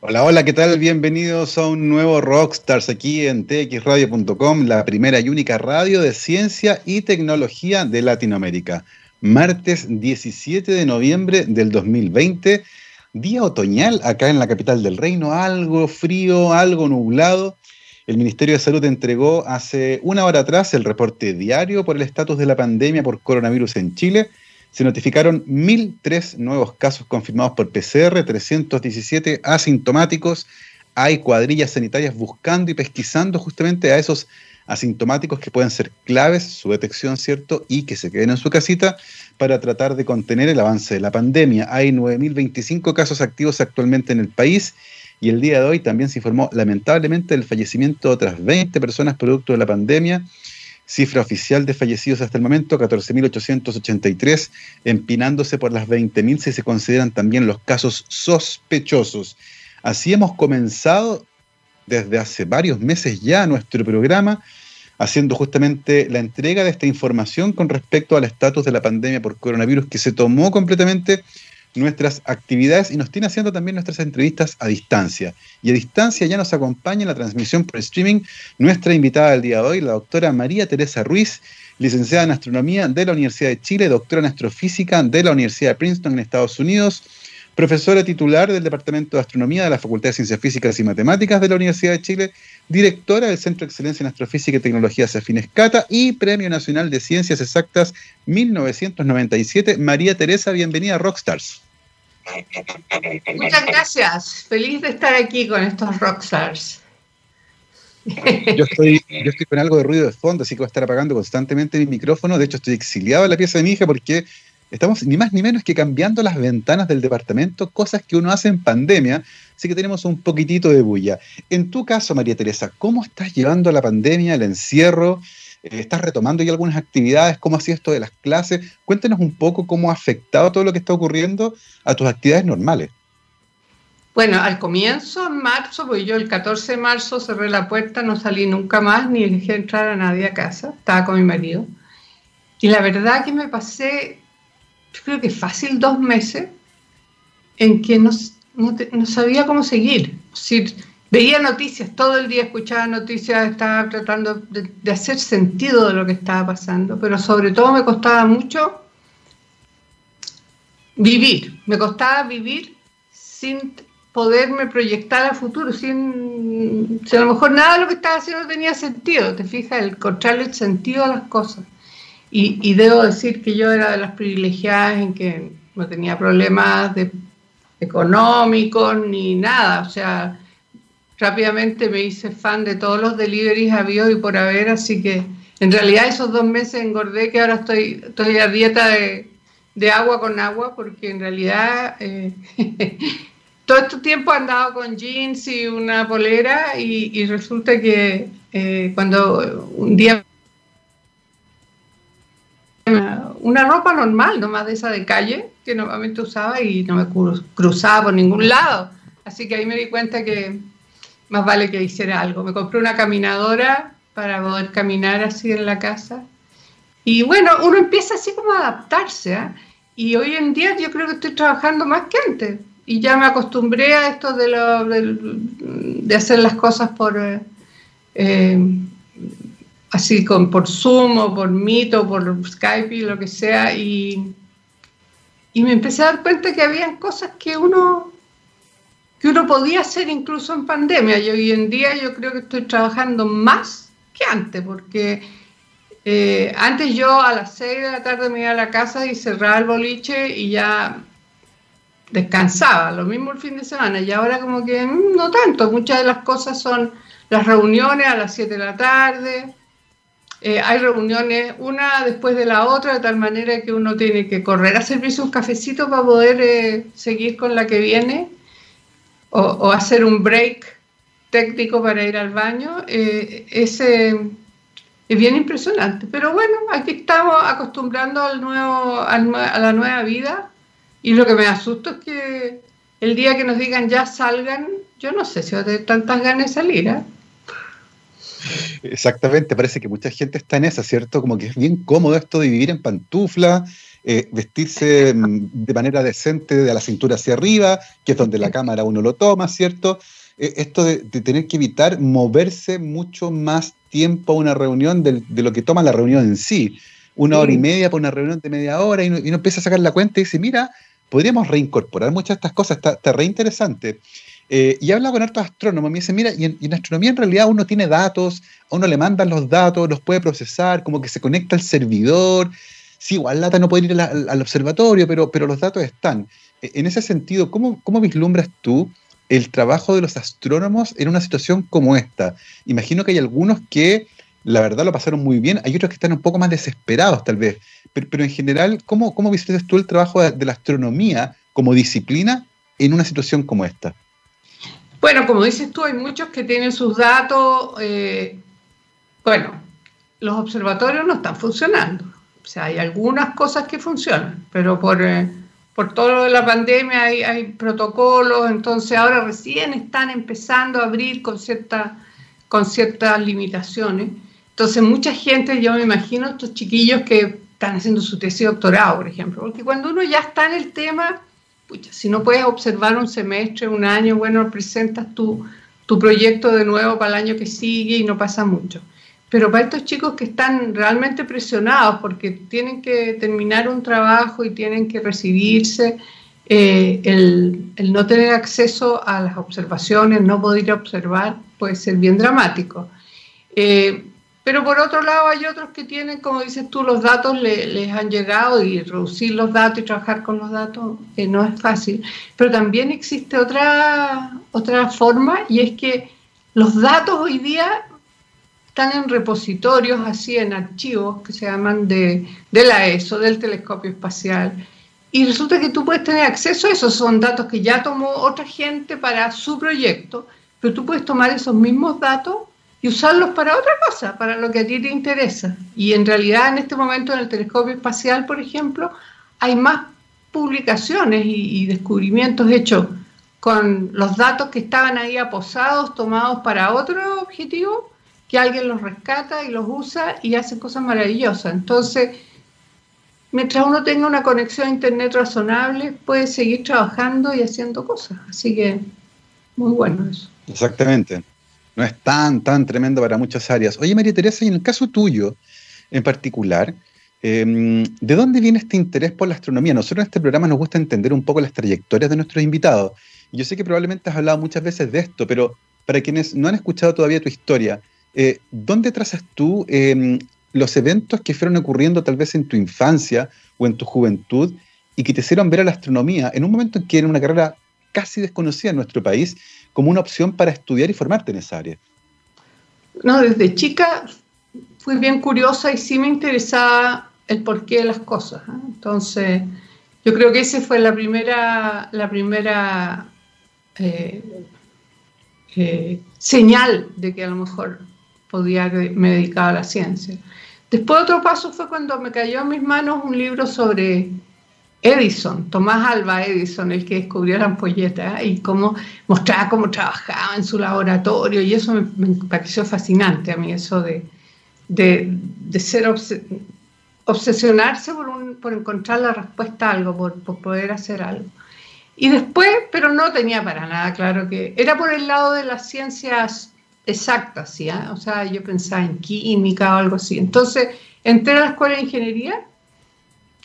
Hola, hola, ¿qué tal? Bienvenidos a un nuevo Rockstars aquí en txradio.com, la primera y única radio de ciencia y tecnología de Latinoamérica. Martes 17 de noviembre del 2020, día otoñal acá en la capital del reino, algo frío, algo nublado. El Ministerio de Salud entregó hace una hora atrás el reporte diario por el estatus de la pandemia por coronavirus en Chile se notificaron 1.003 nuevos casos confirmados por PCR, 317 asintomáticos. Hay cuadrillas sanitarias buscando y pesquisando justamente a esos asintomáticos que pueden ser claves, su detección, ¿cierto? Y que se queden en su casita para tratar de contener el avance de la pandemia. Hay 9.025 casos activos actualmente en el país y el día de hoy también se informó lamentablemente del fallecimiento de otras 20 personas producto de la pandemia Cifra oficial de fallecidos hasta el momento, 14.883, empinándose por las 20.000 si se consideran también los casos sospechosos. Así hemos comenzado desde hace varios meses ya nuestro programa, haciendo justamente la entrega de esta información con respecto al estatus de la pandemia por coronavirus que se tomó completamente nuestras actividades y nos tiene haciendo también nuestras entrevistas a distancia. Y a distancia ya nos acompaña en la transmisión por streaming nuestra invitada del día de hoy, la doctora María Teresa Ruiz, licenciada en Astronomía de la Universidad de Chile, doctora en Astrofísica de la Universidad de Princeton en Estados Unidos, profesora titular del Departamento de Astronomía de la Facultad de Ciencias Físicas y Matemáticas de la Universidad de Chile, directora del Centro de Excelencia en Astrofísica y Tecnologías Afines Cata y Premio Nacional de Ciencias Exactas 1997. María Teresa, bienvenida a Rockstars. Muchas gracias. Feliz de estar aquí con estos rockstars. Yo estoy, yo estoy con algo de ruido de fondo, así que voy a estar apagando constantemente mi micrófono. De hecho, estoy exiliado en la pieza de mi hija porque estamos ni más ni menos que cambiando las ventanas del departamento, cosas que uno hace en pandemia, así que tenemos un poquitito de bulla. En tu caso, María Teresa, ¿cómo estás llevando la pandemia, el encierro? Eh, ¿Estás retomando ya algunas actividades? ¿Cómo ha sido esto de las clases? Cuéntanos un poco cómo ha afectado todo lo que está ocurriendo a tus actividades normales. Bueno, al comienzo, en marzo, pues yo el 14 de marzo cerré la puerta, no salí nunca más, ni dejé entrar a nadie a casa, estaba con mi marido. Y la verdad que me pasé, yo creo que fácil dos meses en que no, sabía cómo seguir. Veía noticias, todo el día escuchaba noticias, estaba tratando de, hacer sentido de lo que estaba pasando, pero sobre todo me costaba mucho vivir, me costaba vivir sin poderme proyectar al futuro, sin, si a lo mejor nada de lo que estaba haciendo tenía sentido, te fijas, el encontrarle el sentido a las cosas. Y, debo decir que yo era de las privilegiadas en que no tenía problemas económicos ni nada, o sea, rápidamente me hice fan de todos los deliveries habidos y por haber, así que en realidad esos dos meses engordé que ahora estoy, estoy a dieta de, agua con agua porque en realidad eh, todo este tiempo he andado con jeans y una polera y, resulta que eh, cuando un día una ropa normal, no más de esa de calle que normalmente usaba y no me cruzaba por ningún lado. Así que ahí me di cuenta que más vale que hiciera algo. Me compré una caminadora para poder caminar así en la casa. Y bueno, uno empieza así como a adaptarse. ¿eh? Y hoy en día yo creo que estoy trabajando más que antes. Y ya me acostumbré a esto de, lo, de, hacer las cosas por... Eh, eh, así con, por Zoom o por Meet o por Skype y lo que sea. Y, y me empecé a dar cuenta que había cosas que uno que uno podía hacer incluso en pandemia. Y hoy en día yo creo que estoy trabajando más que antes, porque eh, antes yo a las 6 de la tarde me iba a la casa y cerraba el boliche y ya descansaba, lo mismo el fin de semana, y ahora como que mm, no tanto, muchas de las cosas son las reuniones a las 7 de la tarde, eh, hay reuniones una después de la otra, de tal manera que uno tiene que correr a servirse un cafecito para poder eh, seguir con la que viene o, hacer un break técnico para ir al baño, eh, ese es bien impresionante. Pero bueno, aquí estamos acostumbrando al nuevo, a la nueva vida y lo que me asusta es que el día que nos digan ya salgan, yo no sé si va a tener tantas ganas de salir. ¿eh? Exactamente, parece que mucha gente está en esa, ¿cierto? Como que es bien cómodo esto de vivir en pantufla, eh, vestirse mm, de manera decente de la cintura hacia arriba, que es donde la cámara uno lo toma, ¿cierto? Eh, esto de, tener que evitar moverse mucho más tiempo a una reunión de, lo que toma la reunión en sí. Una hora y media para una reunión de media hora y uno, empieza a sacar la cuenta y dice, mira, podríamos reincorporar muchas de estas cosas, está, está re interesante. Eh, y habla con hartos astrónomos, me dice, mira, y en, astronomía en realidad uno tiene datos, a uno le mandan los datos, los puede procesar, como que se conecta al servidor. Sí, igual lata no puede ir al, observatorio, pero, pero los datos están. E, en ese sentido, ¿cómo, ¿cómo vislumbras tú el trabajo de los astrónomos en una situación como esta? Imagino que hay algunos que la verdad lo pasaron muy bien, hay otros que están un poco más desesperados tal vez, pero, en general, ¿cómo, cómo visualizas tú el trabajo de la astronomía como disciplina en una situación como esta? Bueno, como dices tú, hay muchos que tienen sus datos. Eh, bueno, los observatorios no están funcionando. O sea, hay algunas cosas que funcionan, pero por, eh, por todo lo de la pandemia hay, hay, protocolos, entonces ahora recién están empezando a abrir con, con ciertas limitaciones. Entonces, mucha gente, yo me imagino, estos chiquillos que están haciendo su tesis doctorado, por ejemplo, porque cuando uno ya está en el tema, si no puedes observar un semestre, un año, bueno, presentas tu, tu proyecto de nuevo para el año que sigue y no pasa mucho. Pero para estos chicos que están realmente presionados porque tienen que terminar un trabajo y tienen que recibirse, eh, el, el, no tener acceso a las observaciones, no poder observar, puede ser bien dramático. Eh, pero por otro lado hay otros que tienen, como dices tú, los datos les han llegado y reducir los datos y trabajar con los datos eh, no es fácil. Pero también existe otra, otra forma y es que los datos hoy día están en repositorios, así en archivos que se llaman de, de la ESO, del telescopio espacial. Y resulta que tú puedes tener acceso a esos, son datos que ya tomó otra gente para su proyecto, pero tú puedes tomar esos mismos datos y usarlos para otra cosa, para lo que a ti te interesa. Y en realidad en este momento en el telescopio espacial, por ejemplo, hay más publicaciones y, descubrimientos hechos con los datos que estaban ahí aposados, tomados para otro objetivo, que alguien los rescata y los usa y hace cosas maravillosas. Entonces, mientras uno tenga una conexión a Internet razonable, puede seguir trabajando y haciendo cosas. Así que, muy bueno eso. Exactamente no es tan, tan tremendo para muchas áreas. Oye, María Teresa, y en el caso tuyo en particular, em, ¿de dónde viene este interés por la astronomía? Nosotros en este programa nos gusta entender un poco las trayectorias de nuestros invitados. Yo sé que probablemente has hablado muchas veces de esto, pero para quienes no han escuchado todavía tu historia, eh, ¿dónde trazas tú em, los eventos que fueron ocurriendo tal vez en tu infancia o en tu juventud y que te hicieron ver a la astronomía en un momento en que era una carrera casi desconocida en nuestro país como una opción para estudiar y formarte en esa área? No, desde chica fui bien curiosa y sí me interesaba el porqué de las cosas. ¿eh? Entonces, yo creo que esa fue la primera, la primera eh, eh, señal de que a lo mejor podía me dedicaba a la ciencia. Después otro paso fue cuando me cayó en mis manos un libro sobre Edison, Tomás Alba Edison, el que descubrió la ampolleta y cómo mostraba cómo trabajaba en su laboratorio y eso me, pareció fascinante a mí, eso de, de, ser obsesionarse por, por, encontrar la respuesta a algo, por, poder hacer algo. Y después, pero no tenía para nada claro que era por el lado de las ciencias exactas, ¿sí? ¿Ah? o sea, yo pensaba en química o algo así. Entonces, entré a la escuela de ingeniería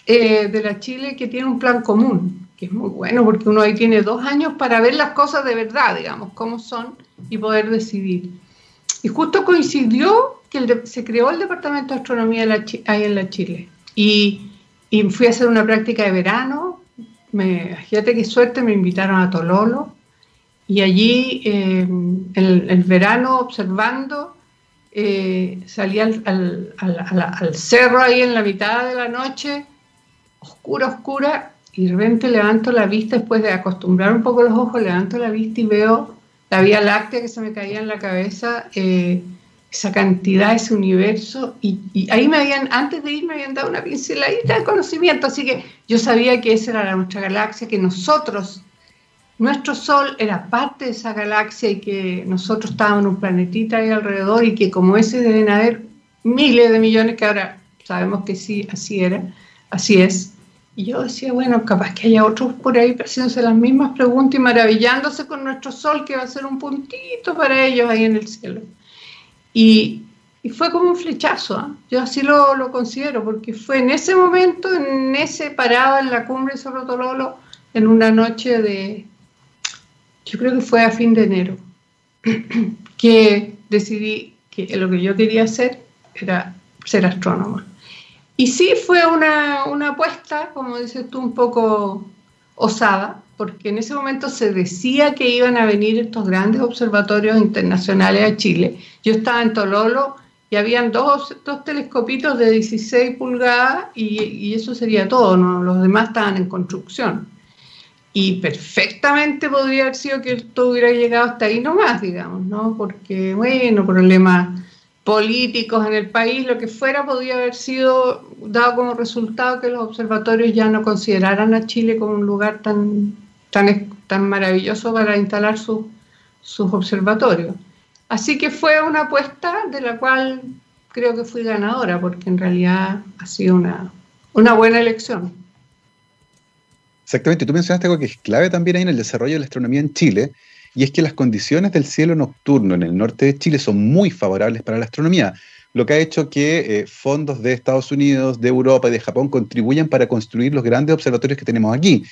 eh, de la Chile que tiene un plan común, que es muy bueno porque uno ahí tiene dos años para ver las cosas de verdad, digamos, cómo son y poder decidir. Y justo coincidió que se creó el Departamento de Astronomía ahí en la Chile. Y, y, fui a hacer una práctica de verano. Me, fíjate qué suerte, me invitaron a Tololo. Y allí, eh, el, verano, observando, eh, salí al, al, al, cerro ahí en la mitad de la noche oscura, oscura, y de repente levanto la vista, después de acostumbrar un poco los ojos, levanto la vista y veo la Vía Láctea que se me caía en la cabeza, eh, esa cantidad, ese universo, y, ahí me habían, antes de ir, me habían dado una pinceladita de conocimiento, así que yo sabía que esa era nuestra galaxia, que nosotros, nuestro Sol era parte de esa galaxia y que nosotros estábamos en un planetita ahí alrededor y que como ese deben haber miles de millones, que ahora sabemos que sí, así era, así es. Y yo decía, bueno, capaz que haya otros por ahí haciéndose las mismas preguntas y maravillándose con nuestro sol, que va a ser un puntito para ellos ahí en el cielo. Y, y fue como un flechazo, ¿ah? yo así lo, lo, considero, porque fue en ese momento, en ese parado en la cumbre de Cerro Tololo, en una noche de, yo creo que fue a fin de enero, que decidí que lo que yo quería hacer era ser astrónoma. Y sí fue una, una apuesta, como dices tú, un poco osada, porque en ese momento se decía que iban a venir estos grandes observatorios internacionales a Chile. Yo estaba en Tololo y habían dos, dos telescopitos de 16 pulgadas y, eso sería todo, ¿no? los demás estaban en construcción. Y perfectamente podría haber sido que esto hubiera llegado hasta ahí nomás, digamos, ¿no? Porque, bueno, problemas políticos en el país, lo que fuera, podría haber sido dado como resultado que los observatorios ya no consideraran a Chile como un lugar tan, tan, tan maravilloso para instalar sus observatorios. Así que fue una apuesta de la cual creo que fui ganadora, porque en realidad ha sido una, una buena elección. Exactamente, tú mencionaste algo que es clave también ahí en el desarrollo de la astronomía en Chile, y es que las condiciones del cielo nocturno en el norte de Chile son muy favorables para la astronomía, lo que ha hecho que eh, fondos de Estados Unidos, de Europa y de Japón contribuyan para construir los grandes observatorios que tenemos aquí.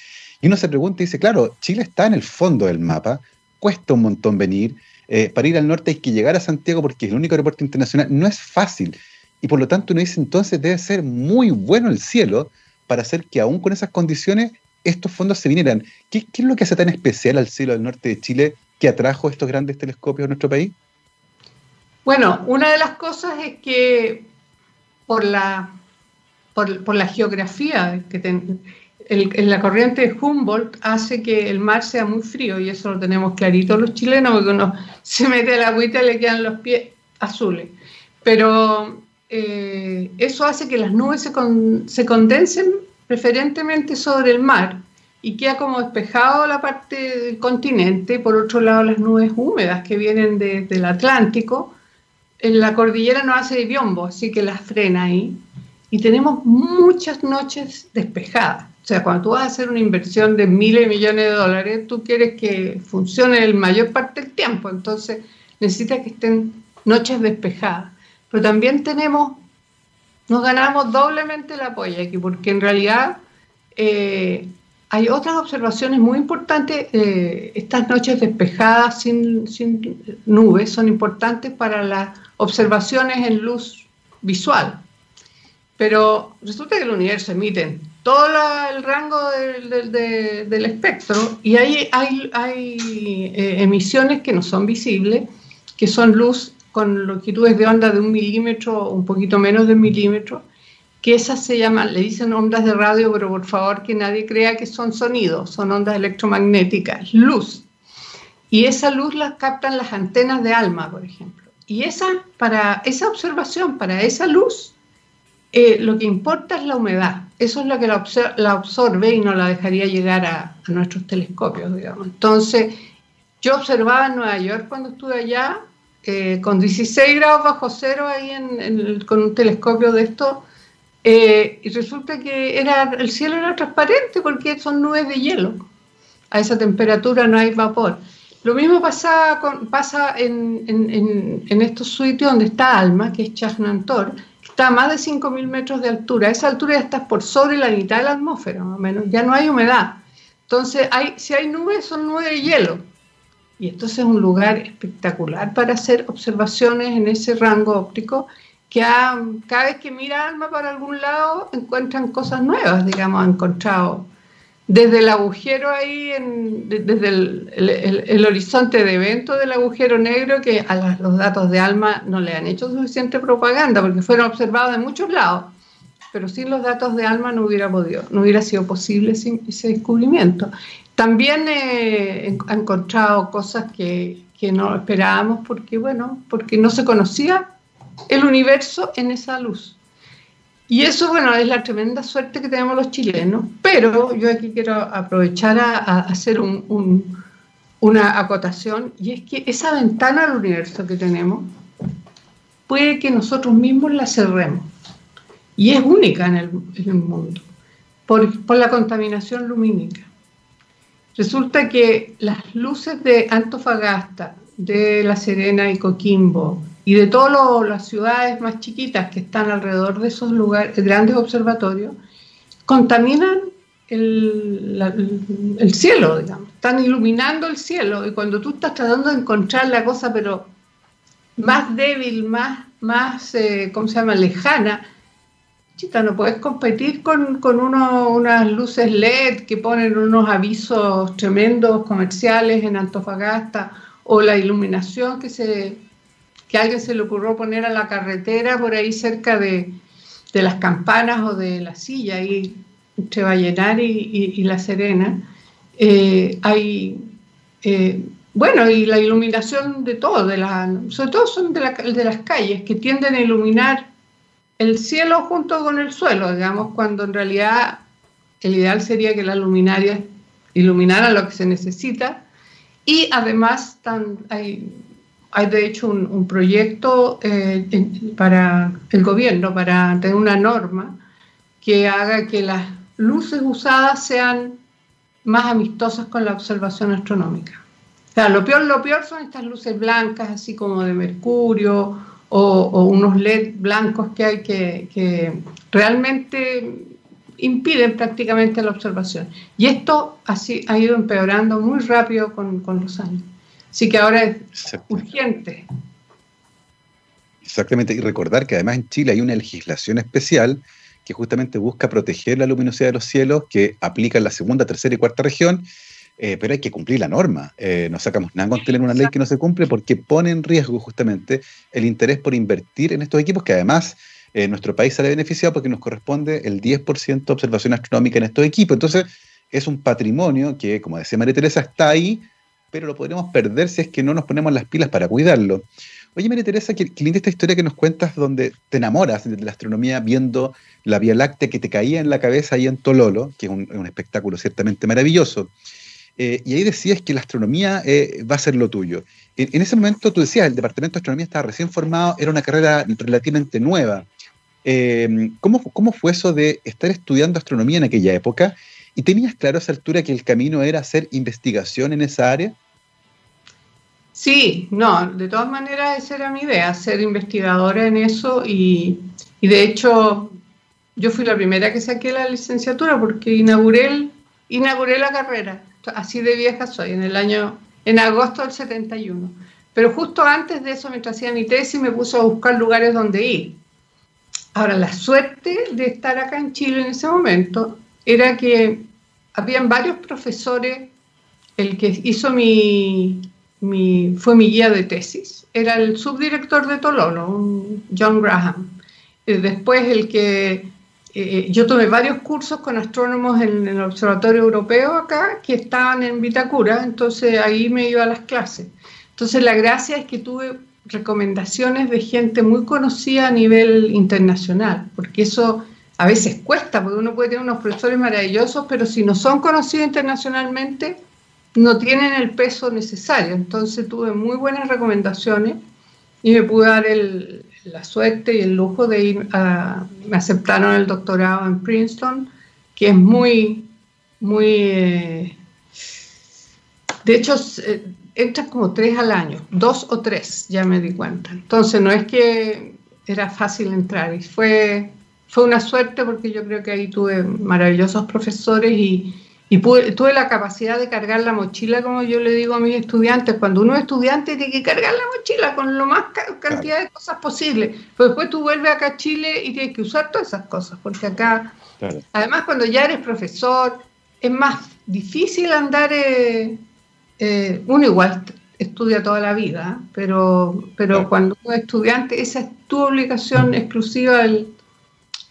Y uno se pregunta y dice, claro, Chile está en el fondo del mapa, cuesta un montón venir, eh, para ir al norte hay que llegar a Santiago porque es el único aeropuerto internacional, no es fácil. Y por lo tanto uno dice, entonces debe ser muy bueno el cielo para hacer que aún con esas condiciones estos fondos se vinieran. ¿Qué, es lo que hace tan especial al cielo del norte de Chile que atrajo estos grandes telescopios a nuestro país? Bueno, una de las cosas es que por la, por, la geografía que ten, en la corriente de Humboldt hace que el mar sea muy frío y eso lo tenemos clarito los chilenos porque uno se mete a la agüita y le quedan los pies azules. Pero eh, eso hace que las nubes se, se condensen preferentemente sobre el mar y queda como despejado la parte del continente, por otro lado las nubes húmedas que vienen desde el Atlántico, en la cordillera no hace biombo, así que las frena ahí y tenemos muchas noches despejadas. O sea, cuando tú vas a hacer una inversión de miles de millones de dólares, tú quieres que funcione el mayor parte del tiempo, entonces necesitas que estén noches despejadas. Pero también tenemos, nos ganamos doblemente el apoyo aquí, porque en realidad eh, hay otras observaciones muy importantes. Eh, estas noches despejadas sin, nubes son importantes para las observaciones en luz visual. Pero resulta que el universo emite todo el rango del, espectro y hay eh, emisiones que no son visibles, que son luz con longitudes de onda de un milímetro o un poquito menos de un milímetro, que esas se llaman, le dicen ondas de radio, pero por favor que nadie crea que son sonidos, son ondas electromagnéticas, luz. Y esa luz la captan las antenas de ALMA, por ejemplo. Y esa, para esa observación, para esa luz, eh, lo que importa es la humedad. Eso es lo que la, absorbe y no la dejaría llegar a, nuestros telescopios, digamos. Entonces, yo observaba en Nueva York cuando estuve allá, eh, con 16 grados bajo cero ahí con un telescopio de esto, eh, y resulta que era, el cielo era transparente porque son nubes de hielo. A esa temperatura no hay vapor. Lo mismo pasa, con, pasa en, en, estos sitios donde está Alma, que es Chajnantor, está a más de 5.000 metros de altura. A esa altura ya estás por sobre la mitad de la atmósfera, más o menos. Ya no hay humedad. Entonces, hay, si hay nubes, son nubes de hielo. Y entonces es un lugar espectacular para hacer observaciones en ese rango óptico que cada vez que mira Alma para algún lado encuentran cosas nuevas, digamos, han encontrado desde el agujero ahí, desde el, horizonte de evento del agujero negro, que a los datos de ALMA no le han hecho suficiente propaganda, porque fueron observados de muchos lados, pero sin los datos de ALMA no hubiera podido, no hubiera sido posible ese descubrimiento. También eh, ha encontrado cosas que, que no esperábamos, porque bueno, porque no se conocía el universo en esa luz. Y eso, bueno, es la tremenda suerte que tenemos los chilenos, pero yo aquí quiero aprovechar a, hacer una acotación, y es que esa ventana al universo que tenemos puede que nosotros mismos la cerremos, y es única en el, mundo, por la contaminación lumínica. Resulta que las luces de Antofagasta, de La Serena y Coquimbo y de todas las ciudades más chiquitas que están alrededor de esos lugares, grandes observatorios, contaminan el, el, cielo, digamos. Están iluminando el cielo y cuando tú estás tratando de encontrar la cosa, pero más débil, más, más eh, ¿cómo se llama?, lejana, chita, no puedes competir con, con uno, unas luces LED que ponen unos avisos tremendos comerciales en Antofagasta o la iluminación que se que a alguien se le ocurrió poner a la carretera por ahí cerca de, de las campanas o de la silla, ahí entre Vallenar y, y, La Serena. Eh, hay, eh, bueno, y la iluminación de todo, de la, sobre todo son de, la, de las calles, que tienden a iluminar el cielo junto con el suelo, digamos, cuando en realidad el ideal sería que las luminarias iluminaran lo que se necesita y además hay, hay de hecho un, proyecto eh, para el gobierno, para tener una norma que haga que las luces usadas sean más amistosas con la observación astronómica. O sea, lo peor, lo peor son estas luces blancas, así como de mercurio o, unos LED blancos que hay que, realmente impiden prácticamente la observación. Y esto así ha ido empeorando muy rápido con, los años. Así que ahora es urgente. Exactamente, y recordar que además en Chile hay una legislación especial que justamente busca proteger la luminosidad de los cielos, que aplica en la segunda, tercera y cuarta región, eh, pero hay que cumplir la norma. Eh, no sacamos nada con tener una ley que no se cumple porque pone en riesgo justamente el interés por invertir en estos equipos que además eh, nuestro país sale beneficiado porque nos corresponde el 10% de observación astronómica en estos equipos. Entonces, es un patrimonio que, como decía María Teresa, está ahí, pero lo podremos perder si es que no nos ponemos las pilas para cuidarlo. Oye, María Teresa, qué, linda esta historia que nos cuentas donde te enamoras de la astronomía viendo la Vía Láctea que te caía en la cabeza ahí en Tololo, que es un espectáculo ciertamente maravilloso. Eh, y ahí decías que la astronomía eh, va a ser lo tuyo. En, ese momento tú decías, el Departamento de Astronomía estaba recién formado, era una carrera relativamente nueva. Eh, ¿cómo, ¿Cómo fue eso de estar estudiando astronomía en aquella época? ¿Y tenías claro a esa altura que el camino era hacer investigación en esa área? Sí, no, de todas maneras esa era mi idea, ser investigadora en eso y, y de hecho yo fui la primera que saqué la licenciatura porque inauguré, inauguré la carrera así de vieja soy, en el año, en agosto del 71. Pero justo antes de eso, mientras hacía mi tesis, me puse a buscar lugares donde ir. Ahora, la suerte de estar acá en Chile en ese momento era que habían varios profesores, el que hizo mi, mi fue mi guía de tesis, era el subdirector de Tololo, John Graham. Eh, después el que eh, yo tomé varios cursos con astrónomos en, el Observatorio Europeo acá que estaban en Vitacura, entonces ahí me iba a las clases. Entonces la gracia es que tuve recomendaciones de gente muy conocida a nivel internacional, porque eso a veces cuesta, porque uno puede tener unos profesores maravillosos, pero si no son conocidos internacionalmente, no tienen el peso necesario. Entonces tuve muy buenas recomendaciones y me pude dar el, la suerte y el lujo de ir a, me aceptaron el doctorado en Princeton, que es muy, muy, eh, de hecho, eh, entras como tres al año, dos o tres, ya me di cuenta. Entonces, no es que era fácil entrar, y fue, fue una suerte porque yo creo que ahí tuve maravillosos profesores y, y tuve la capacidad de cargar la mochila, como yo le digo a mis estudiantes, cuando uno es estudiante tiene que cargar la mochila con lo más cantidad de cosas posible. Pero después tú vuelves acá a Chile y tienes que usar todas esas cosas, porque acá, además cuando ya eres profesor, es más difícil andar, eh, eh, uno igual estudia toda la vida, pero, pero cuando uno es estudiante, esa es tu obligación exclusiva del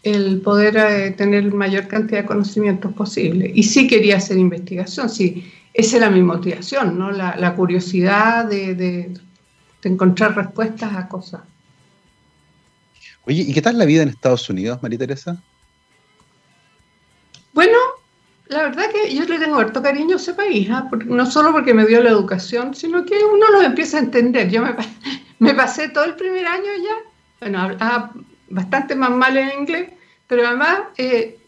el poder eh, tener mayor cantidad de conocimientos posible. Y sí quería hacer investigación, sí, esa era mi motivación, ¿no? la, curiosidad de, encontrar respuestas a cosas. Oye, ¿y qué tal la vida en Estados Unidos, María Teresa? Bueno, la verdad que yo le tengo harto cariño a ese país, ¿ah? no solo porque me dio la educación, sino que uno lo empieza a entender. Yo me, me pasé todo el primer año ya, bueno, bastante más mal en inglés, pero además eh,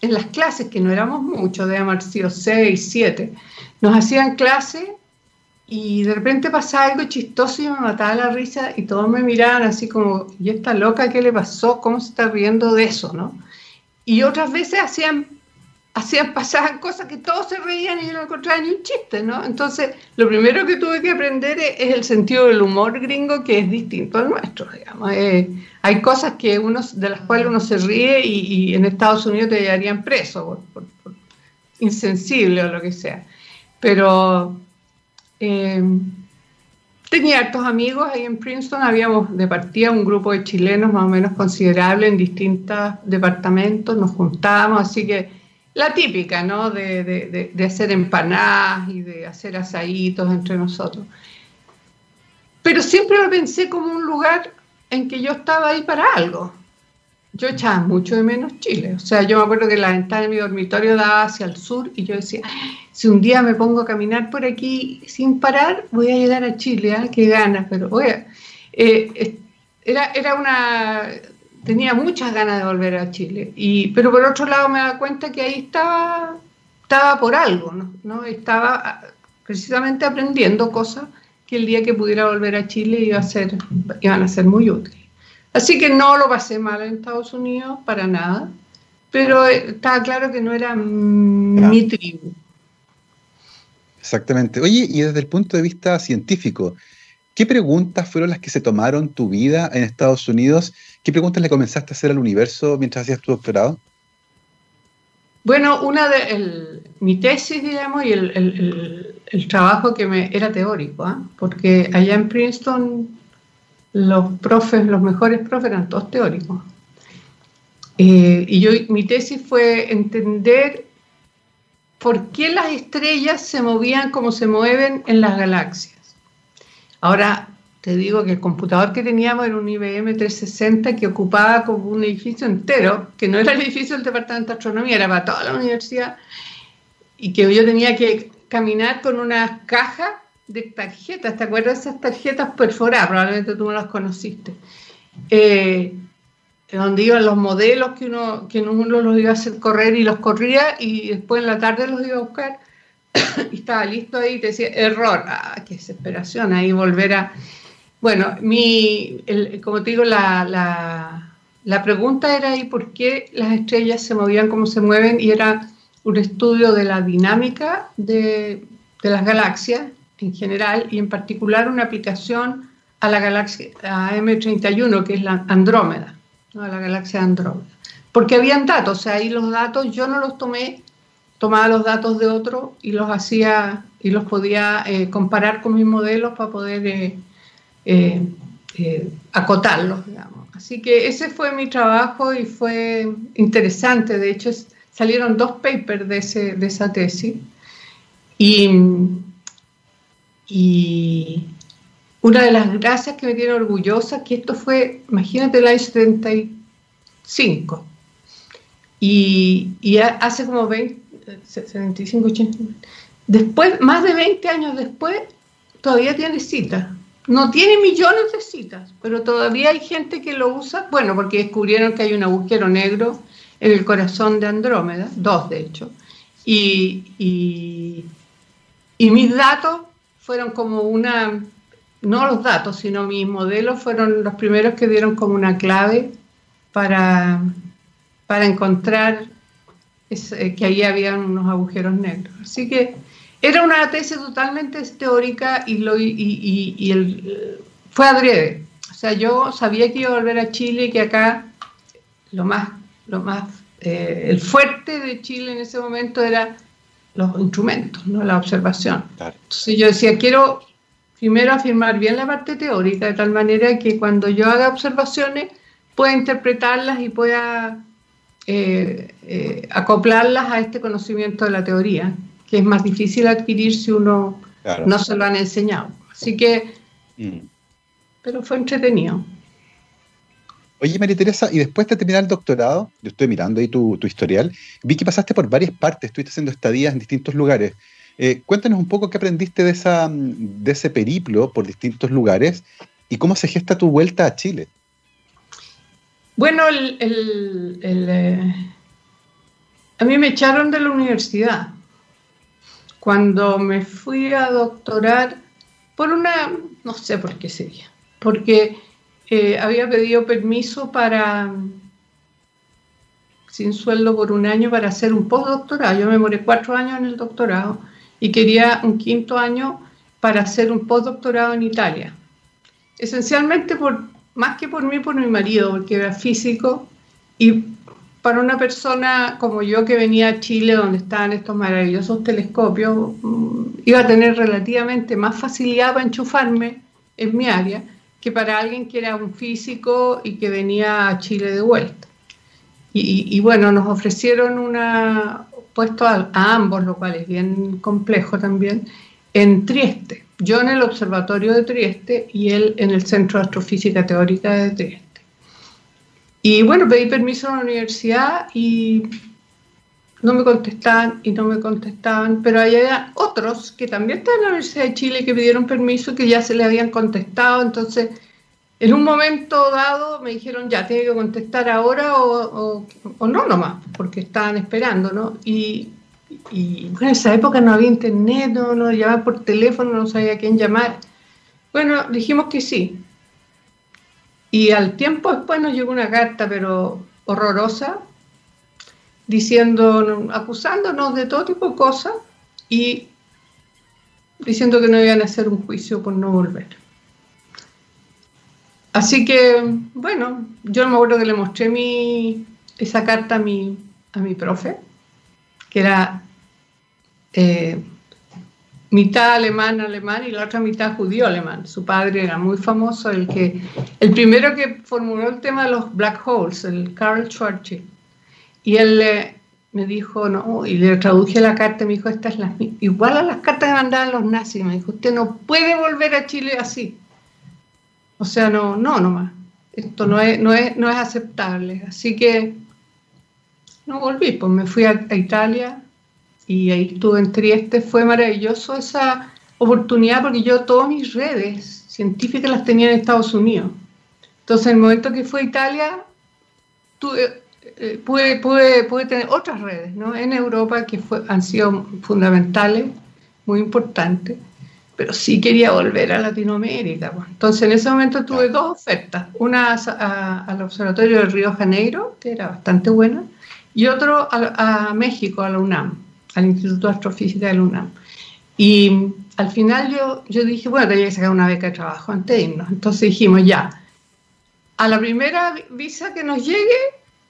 en las clases, que no éramos muchos, de haber sido seis, siete, nos hacían clase y de repente pasaba algo chistoso y me mataba la risa y todos me miraban así como, ¿y esta loca qué le pasó? ¿Cómo se está riendo de eso? ¿no? Y otras veces hacían, hacían, pasaban cosas que todos se reían y yo no encontraba ni un chiste, ¿no? Entonces, lo primero que tuve que aprender es, el sentido del humor gringo que es distinto al nuestro, digamos. Eh, hay cosas que uno, de las cuales uno se ríe y, en Estados Unidos te llevarían preso por, insensible o lo que sea. Pero eh, tenía hartos amigos ahí en Princeton, habíamos de partida un grupo de chilenos más o menos considerable en distintos departamentos, nos juntábamos, así que la típica, ¿no? De, de hacer empanadas y de hacer asaditos entre nosotros. Pero siempre lo pensé como un lugar en que yo estaba ahí para algo. Yo echaba mucho de menos Chile. O sea, yo me acuerdo que la ventana de mi dormitorio daba hacia el sur y yo decía, si un día me pongo a caminar por aquí sin parar, voy a llegar a Chile, ¿eh? qué ganas, pero oye, eh, era, era una, tenía muchas ganas de volver a Chile, y, pero por otro lado me da cuenta que ahí estaba, estaba por algo, ¿no? ¿no? Estaba ah, precisamente aprendiendo cosas que el día que pudiera volver a Chile iba a ser, iban a ser muy útiles. Así que no lo pasé mal en Estados Unidos, para nada, pero estaba claro que no era mi tribu. Exactamente. Oye, y desde el punto de vista científico, ¿qué preguntas fueron las que se tomaron tu vida en Estados Unidos? ¿Qué preguntas le comenzaste a hacer al universo mientras hacías tu doctorado? Bueno, una de mi tesis, digamos, y el, trabajo que era teórico, ¿ah? porque allá en Princeton los profes, los mejores profes eran todos teóricos. Eh, y yo, mi tesis fue entender por qué las estrellas se movían como se mueven en las galaxias. Ahora, te digo que el computador que teníamos era un IBM 360 que ocupaba como un edificio entero, que no era el edificio del Departamento de Astronomía, era para toda la universidad, y que yo tenía que caminar con una caja de tarjetas, ¿te acuerdas de esas tarjetas perforadas? Probablemente tú no las conociste. Eh, donde iban los modelos que uno, que uno los iba a hacer correr y los corría y después en la tarde los iba a buscar y estaba listo ahí y te decía, error, ah, qué desesperación, ahí volver a... Bueno, mi, como te digo, la, pregunta era ¿y por qué las estrellas se movían como se mueven? Y era un estudio de la dinámica de, las galaxias en general y en particular una aplicación a la galaxia M31, que es la Andrómeda, a la galaxia Andrómeda. Porque habían datos, o sea, ahí los datos yo no los tomé, tomaba los datos de otro y los hacía y los podía eh, comparar con mis modelos para poder... Eh, eh, eh, acotarlos. Así que ese fue mi trabajo y fue interesante. De hecho, salieron dos papers de, ese, de esa tesis. Y, y una de las gracias que me tiene orgullosa, que esto fue, imagínate, el año 75. Y, y hace como 20, 75, 80. Después, más de 20 años después, todavía tiene cita. No tiene millones de citas, pero todavía hay gente que lo usa, bueno, porque descubrieron que hay un agujero negro en el corazón de Andrómeda, dos de hecho, y, y, mis datos fueron como una, no los datos, sino mis modelos fueron los primeros que dieron como una clave para, para encontrar eh, que ahí había unos agujeros negros. Así que era una tesis totalmente teórica y, lo, y, el, fue adrede. O sea, yo sabía que iba a volver a Chile y que acá lo más, lo más, eh, el fuerte de Chile en ese momento era los instrumentos, ¿no? la observación. Entonces yo decía, quiero primero afirmar bien la parte teórica, de tal manera que cuando yo haga observaciones pueda interpretarlas y pueda eh, eh, acoplarlas a este conocimiento de la teoría que es más difícil adquirir si uno no se lo han enseñado. Así que, mm. pero fue entretenido. Oye, María Teresa, y después de terminar el doctorado, yo estoy mirando ahí tu, historial, vi que pasaste por varias partes, estuviste haciendo estadías en distintos lugares. Eh, cuéntanos un poco qué aprendiste de, esa, de ese periplo por distintos lugares y cómo se gesta tu vuelta a Chile. Bueno, el, el, A mí me echaron de la universidad cuando me fui a doctorar por una, no sé por qué sería, porque eh, había pedido permiso para, sin sueldo por un año, para hacer un postdoctorado. Yo me moré cuatro años en el doctorado y quería un quinto año para hacer un postdoctorado en Italia. Esencialmente por, más que por mí, por mi marido, porque era físico y para una persona como yo que venía a Chile, donde estaban estos maravillosos telescopios, mm, iba a tener relativamente más facilidad para enchufarme en mi área que para alguien que era un físico y que venía a Chile de vuelta. Y, bueno, nos ofrecieron un puesto a, ambos, lo cual es bien complejo también, en Trieste. Yo en el Observatorio de Trieste y él en el Centro de Astrofísica Teórica de Trieste. Y bueno, pedí permiso a la universidad y no me contestaban y no me contestaban, pero hay otros que también están en la Universidad de Chile que pidieron permiso que ya se le habían contestado, entonces en un momento dado me dijeron ya, tiene que contestar ahora o, no nomás, porque estaban esperando, ¿no? Y, bueno, en esa época no había internet, no, no llamaba por teléfono, no sabía a quién llamar. Bueno, dijimos que sí. Y al tiempo después nos llegó una carta, pero horrorosa, diciendo, acusándonos de todo tipo de cosas y diciendo que no iban a hacer un juicio por no volver. Así que, bueno, yo me acuerdo que le mostré mi, esa carta a mi, a mi profe, que era eh, mitad alemán alemán y la otra mitad judío alemán. Su padre era muy famoso, el que el primero que formuló el tema de los black holes, el Karl Schwarzschild. Y él me dijo, no, y le traduje la carta y me dijo, esta es la, igual a las cartas que mandaban los nazis. Me dijo, usted no puede volver a Chile así. O sea, no, no, nomás. Esto no es, no es, no es aceptable. Así que no volví, pues me fui a, a Italia y ahí estuve en Trieste. Fue maravilloso esa oportunidad porque yo todas mis redes científicas las tenía en Estados Unidos. Entonces, en el momento que fue a Italia, tuve, eh, pude, pude, tener otras redes ¿no? en Europa que fue, han sido fundamentales, muy importantes, pero sí quería volver a Latinoamérica. Pues. Entonces en ese momento tuve dos ofertas, una al Observatorio del Río Janeiro, que era bastante buena, y otro a, México, a la UNAM, al Instituto de Astrofísica de la UNAM. Y al final yo, yo dije, bueno, tenía que sacar una beca de trabajo antes de irnos. Entonces dijimos, ya, a la primera visa que nos llegue,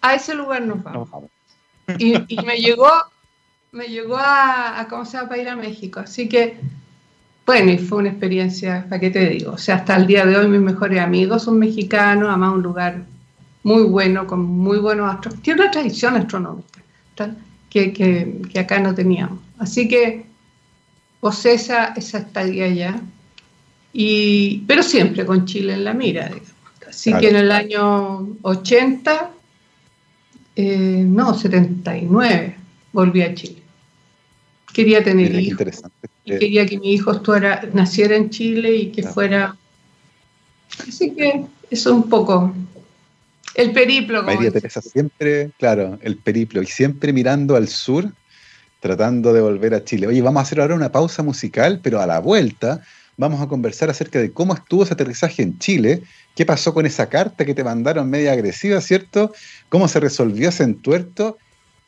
a ese lugar nos vamos. Y, me llegó, me llegó a, ¿cómo se llama? Para ir a México. Así que, bueno, y fue una experiencia, ¿para qué te digo? O sea, hasta el día de hoy mis mejores amigos son mexicanos, además un lugar muy bueno, con muy buenos astros. Tiene una tradición astronómica que, que, acá no teníamos. Así que posee esa, esa estadía allá, y, pero siempre con Chile en la mira. Así que en el año 80 eh, no, 79, volví a Chile. Quería tener hijos. Y quería que mi hijo estuviera, naciera en Chile y que fuera... Así que eso es un poco el periplo. María Teresa siempre, claro, el periplo y siempre mirando al sur, tratando de volver a Chile. Oye, vamos a hacer ahora una pausa musical, pero a la vuelta vamos a conversar acerca de cómo estuvo ese aterrizaje en Chile, qué pasó con esa carta que te mandaron media agresiva, ¿cierto? ¿Cómo se resolvió ese entuerto?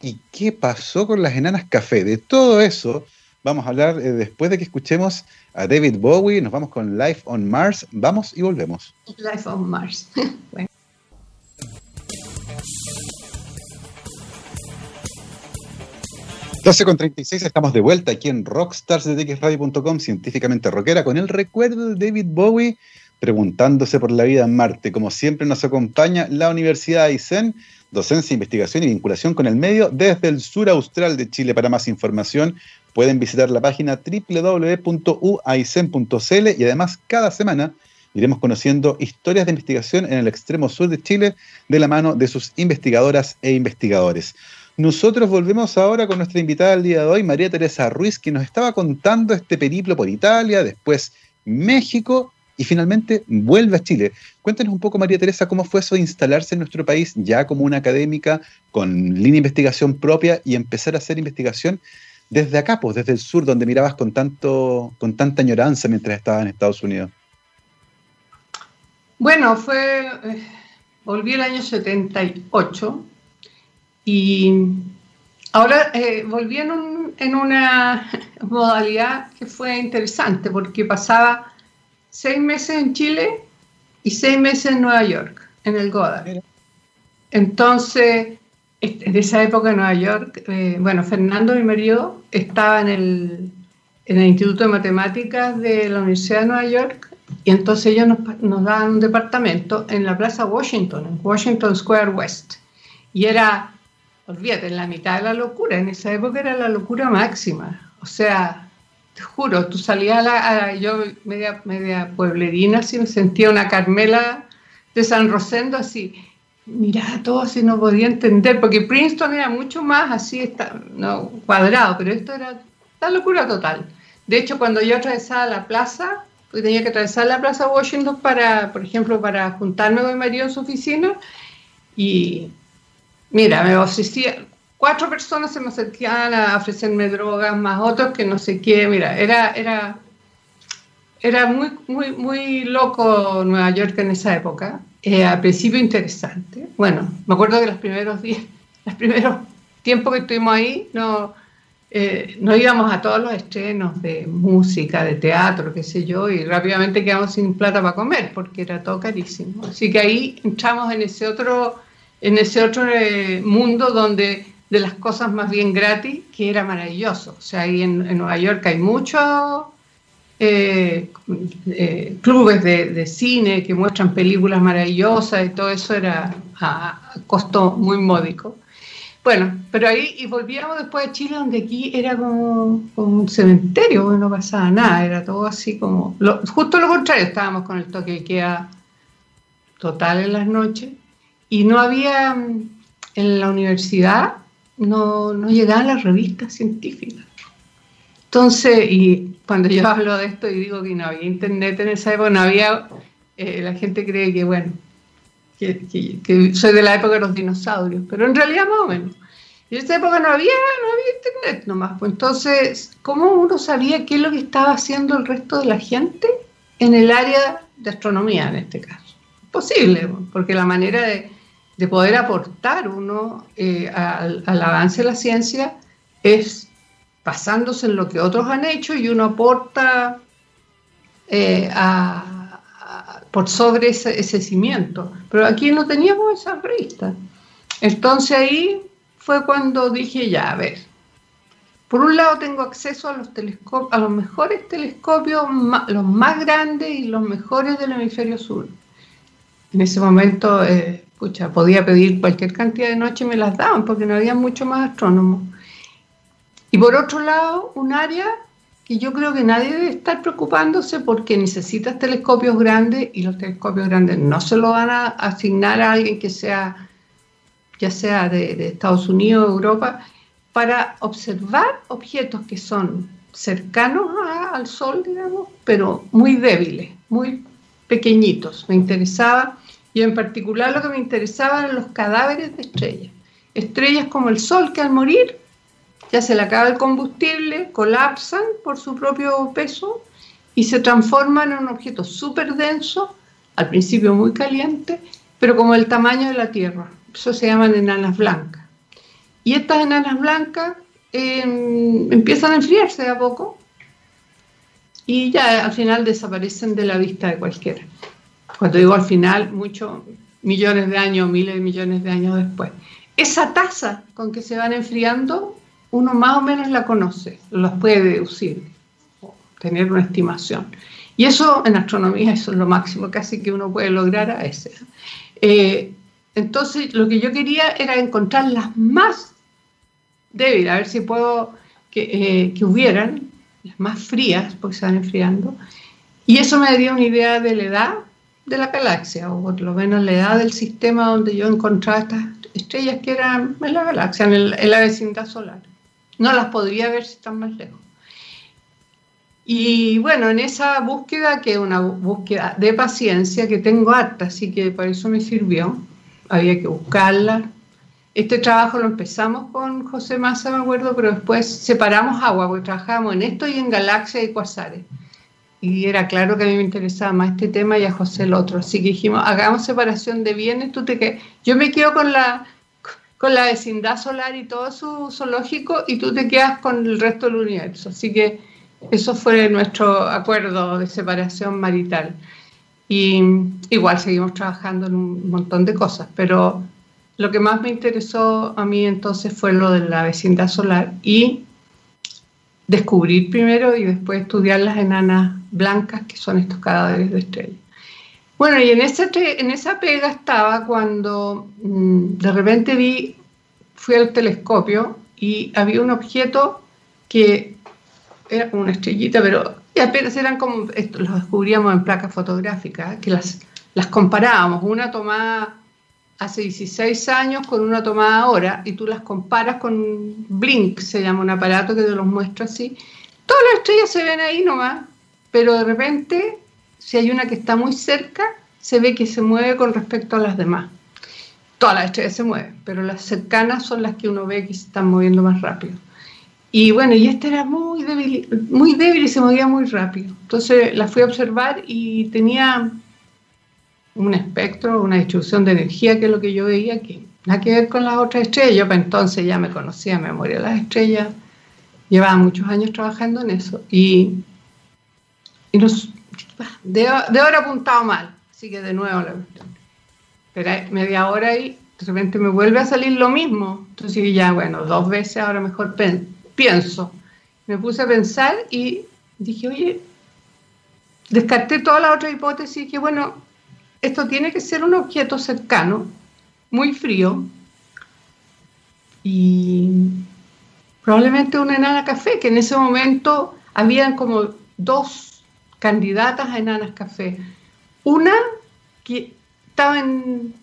¿Y qué pasó con las enanas café? De todo eso vamos a hablar eh, después de que escuchemos a David Bowie, nos vamos con Life on Mars, vamos y volvemos. Life on Mars. bueno. 12 con 36, estamos de vuelta aquí en Rockstars de científicamente rockera, con el recuerdo de David Bowie preguntándose por la vida en Marte. Como siempre nos acompaña la Universidad Aysén, docencia, investigación y vinculación con el medio desde el sur austral de Chile. Para más información pueden visitar la página www.uaisen.cl y además cada semana iremos conociendo historias de investigación en el extremo sur de Chile de la mano de sus investigadoras e investigadores. Nosotros volvemos ahora con nuestra invitada del día de hoy, María Teresa Ruiz, que nos estaba contando este periplo por Italia, después México y finalmente vuelve a Chile. Cuéntanos un poco, María Teresa, cómo fue eso de instalarse en nuestro país ya como una académica con línea de investigación propia y empezar a hacer investigación desde acá, pues desde el sur, donde mirabas con, tanto, con tanta añoranza mientras estabas en Estados Unidos. Bueno, fue, eh, volví el año 78 y ahora eh, volví en, en, una modalidad que fue interesante porque pasaba seis meses en Chile y seis meses en Nueva York, en el Goddard. Entonces, en esa época en Nueva York, eh, bueno, Fernando, mi marido, estaba en el, en el Instituto de Matemáticas de la Universidad de Nueva York y entonces ellos nos, nos daban un departamento en la Plaza Washington, en Washington Square West. Y era, olvídate, en la mitad de la locura. En esa época era la locura máxima. O sea, te juro, tú salías a la. yo, media, media pueblerina, así me sentía una Carmela de San Rosendo, así. Miraba todo así, no podía entender, porque Princeton era mucho más así, está, no, cuadrado, pero esto era la locura total. De hecho, cuando yo atravesaba la plaza, tenía que atravesar la Plaza Washington para, por ejemplo, para juntarme con mi marido en su oficina. Y mira, me ofrecía, cuatro personas se me acercaban a ofrecerme drogas, más otros que no sé qué. Mira, era, era, era muy, muy, muy loco Nueva York en esa época. Eh, al principio interesante. Bueno, me acuerdo que los primeros días, los primeros tiempos que estuvimos ahí, no eh, no íbamos a todos los estrenos de música, de teatro, qué sé yo, y rápidamente quedamos sin plata para comer porque era todo carísimo. Así que ahí entramos en ese otro, en ese otro eh, mundo donde de las cosas más bien gratis, que era maravilloso. O sea, ahí en, Nueva York hay muchos eh, clubes de, cine que muestran películas maravillosas y todo eso era a costo muy módico. Bueno, pero ahí y volvíamos después a Chile, donde aquí era como, un cementerio, no pasaba nada, era todo así como. justo lo contrario, estábamos con el toque de queda total en las noches y no había. En la universidad no, no llegaban las revistas científicas. Entonces, y cuando yo hablo de esto y digo que no había internet en esa época, no había. Eh, la gente cree que, bueno, que, soy de la época de los dinosaurios, pero en realidad más o menos. En esa época no había, no había internet nomás. Pues entonces, ¿cómo uno sabía qué es lo que estaba haciendo el resto de la gente en el área de astronomía en este caso? Posible, porque la manera de, poder aportar uno eh, al, avance de la ciencia es basándose en lo que otros han hecho y uno aporta eh, a por sobre ese, cimiento. Pero aquí no teníamos esa revista. Entonces ahí fue cuando dije, ya, a ver, por un lado tengo acceso a los telescopios, a los mejores telescopios, los más grandes y los mejores del hemisferio sur. En ese momento, eh, podía pedir cualquier cantidad de noche y me las daban porque no había mucho más astrónomos. Y por otro lado, un área que yo creo que nadie debe estar preocupándose porque necesitas telescopios grandes y los telescopios grandes no se lo van a asignar a alguien que sea, ya sea de, Estados Unidos o Europa, para observar objetos que son cercanos al Sol, digamos, pero muy débiles, muy pequeñitos. Me interesaba, y en particular lo que me interesaba eran los cadáveres de estrellas. Estrellas como el Sol que al morir ya se le acaba el combustible, colapsan por su propio peso y se transforman en un objeto súper denso, al principio muy caliente, pero como el tamaño de la Tierra. Eso se llaman enanas blancas. Y estas enanas blancas em, empiezan a enfriarse de a poco y ya al final desaparecen de la vista de cualquiera. Cuando digo al final, muchos millones de años, miles de millones de años después. Esa tasa con que se van enfriando uno más o menos la conoce, los puede deducir, tener una estimación. Y eso en astronomía eso es lo máximo casi que uno puede lograr a ese. Eh, entonces lo que yo quería era encontrar las más débiles, a ver si puedo que, eh, que hubieran, las más frías, porque se van enfriando. Y eso me daría una idea de la edad de la galaxia, o por lo menos la edad del sistema donde yo encontraba estas estrellas que eran en la galaxia, en, en la vecindad solar. No las podría ver si están más lejos. Y bueno, en esa búsqueda, que es una búsqueda de paciencia, que tengo harta, así que por eso me sirvió, había que buscarla. Este trabajo lo empezamos con José Massa, me acuerdo, pero después separamos agua, porque trabajábamos en esto y en galaxias y cuasares. Y era claro que a mí me interesaba más este tema y a José el otro. Así que dijimos, hagamos separación de bienes. Tú te que Yo me quedo con la, con la vecindad solar y todo su zoológico y tú te quedas con el resto del universo. Así que eso fue nuestro acuerdo de separación marital. Y igual seguimos trabajando en un montón de cosas, pero lo que más me interesó a mí entonces fue lo de la vecindad solar y descubrir primero y después estudiar las enanas blancas, que son estos cadáveres de estrellas. Bueno, y en, ese, en esa pega estaba cuando mm, de repente vi, fui al telescopio y había un objeto que era como una estrellita, pero apenas eran como, esto, los descubríamos en placas fotográficas, que las, las comparábamos, una tomada hace 16 años con una tomada ahora, y tú las comparas con Blink, se llama un aparato que te los muestra así. Todas las estrellas se ven ahí nomás, pero de repente, si hay una que está muy cerca, se ve que se mueve con respecto a las demás. Todas las estrellas se mueven, pero las cercanas son las que uno ve que se están moviendo más rápido. Y bueno, y esta era muy débil, muy débil y se movía muy rápido. Entonces la fui a observar y tenía un espectro, una distribución de energía, que es lo que yo veía, que nada que ver con las otras estrellas. Yo para entonces ya me conocía memoria de las estrellas, llevaba muchos años trabajando en eso y, nos, de, haber apuntado mal, así que de nuevo la Pero media hora y de repente me vuelve a salir lo mismo. Entonces ya, bueno, dos veces ahora mejor pienso. Me puse a pensar y dije, oye, descarté toda la otra hipótesis que, bueno, esto tiene que ser un objeto cercano, muy frío, y probablemente una enana café, que en ese momento habían como dos candidatas a enanas café. Una que estaba en,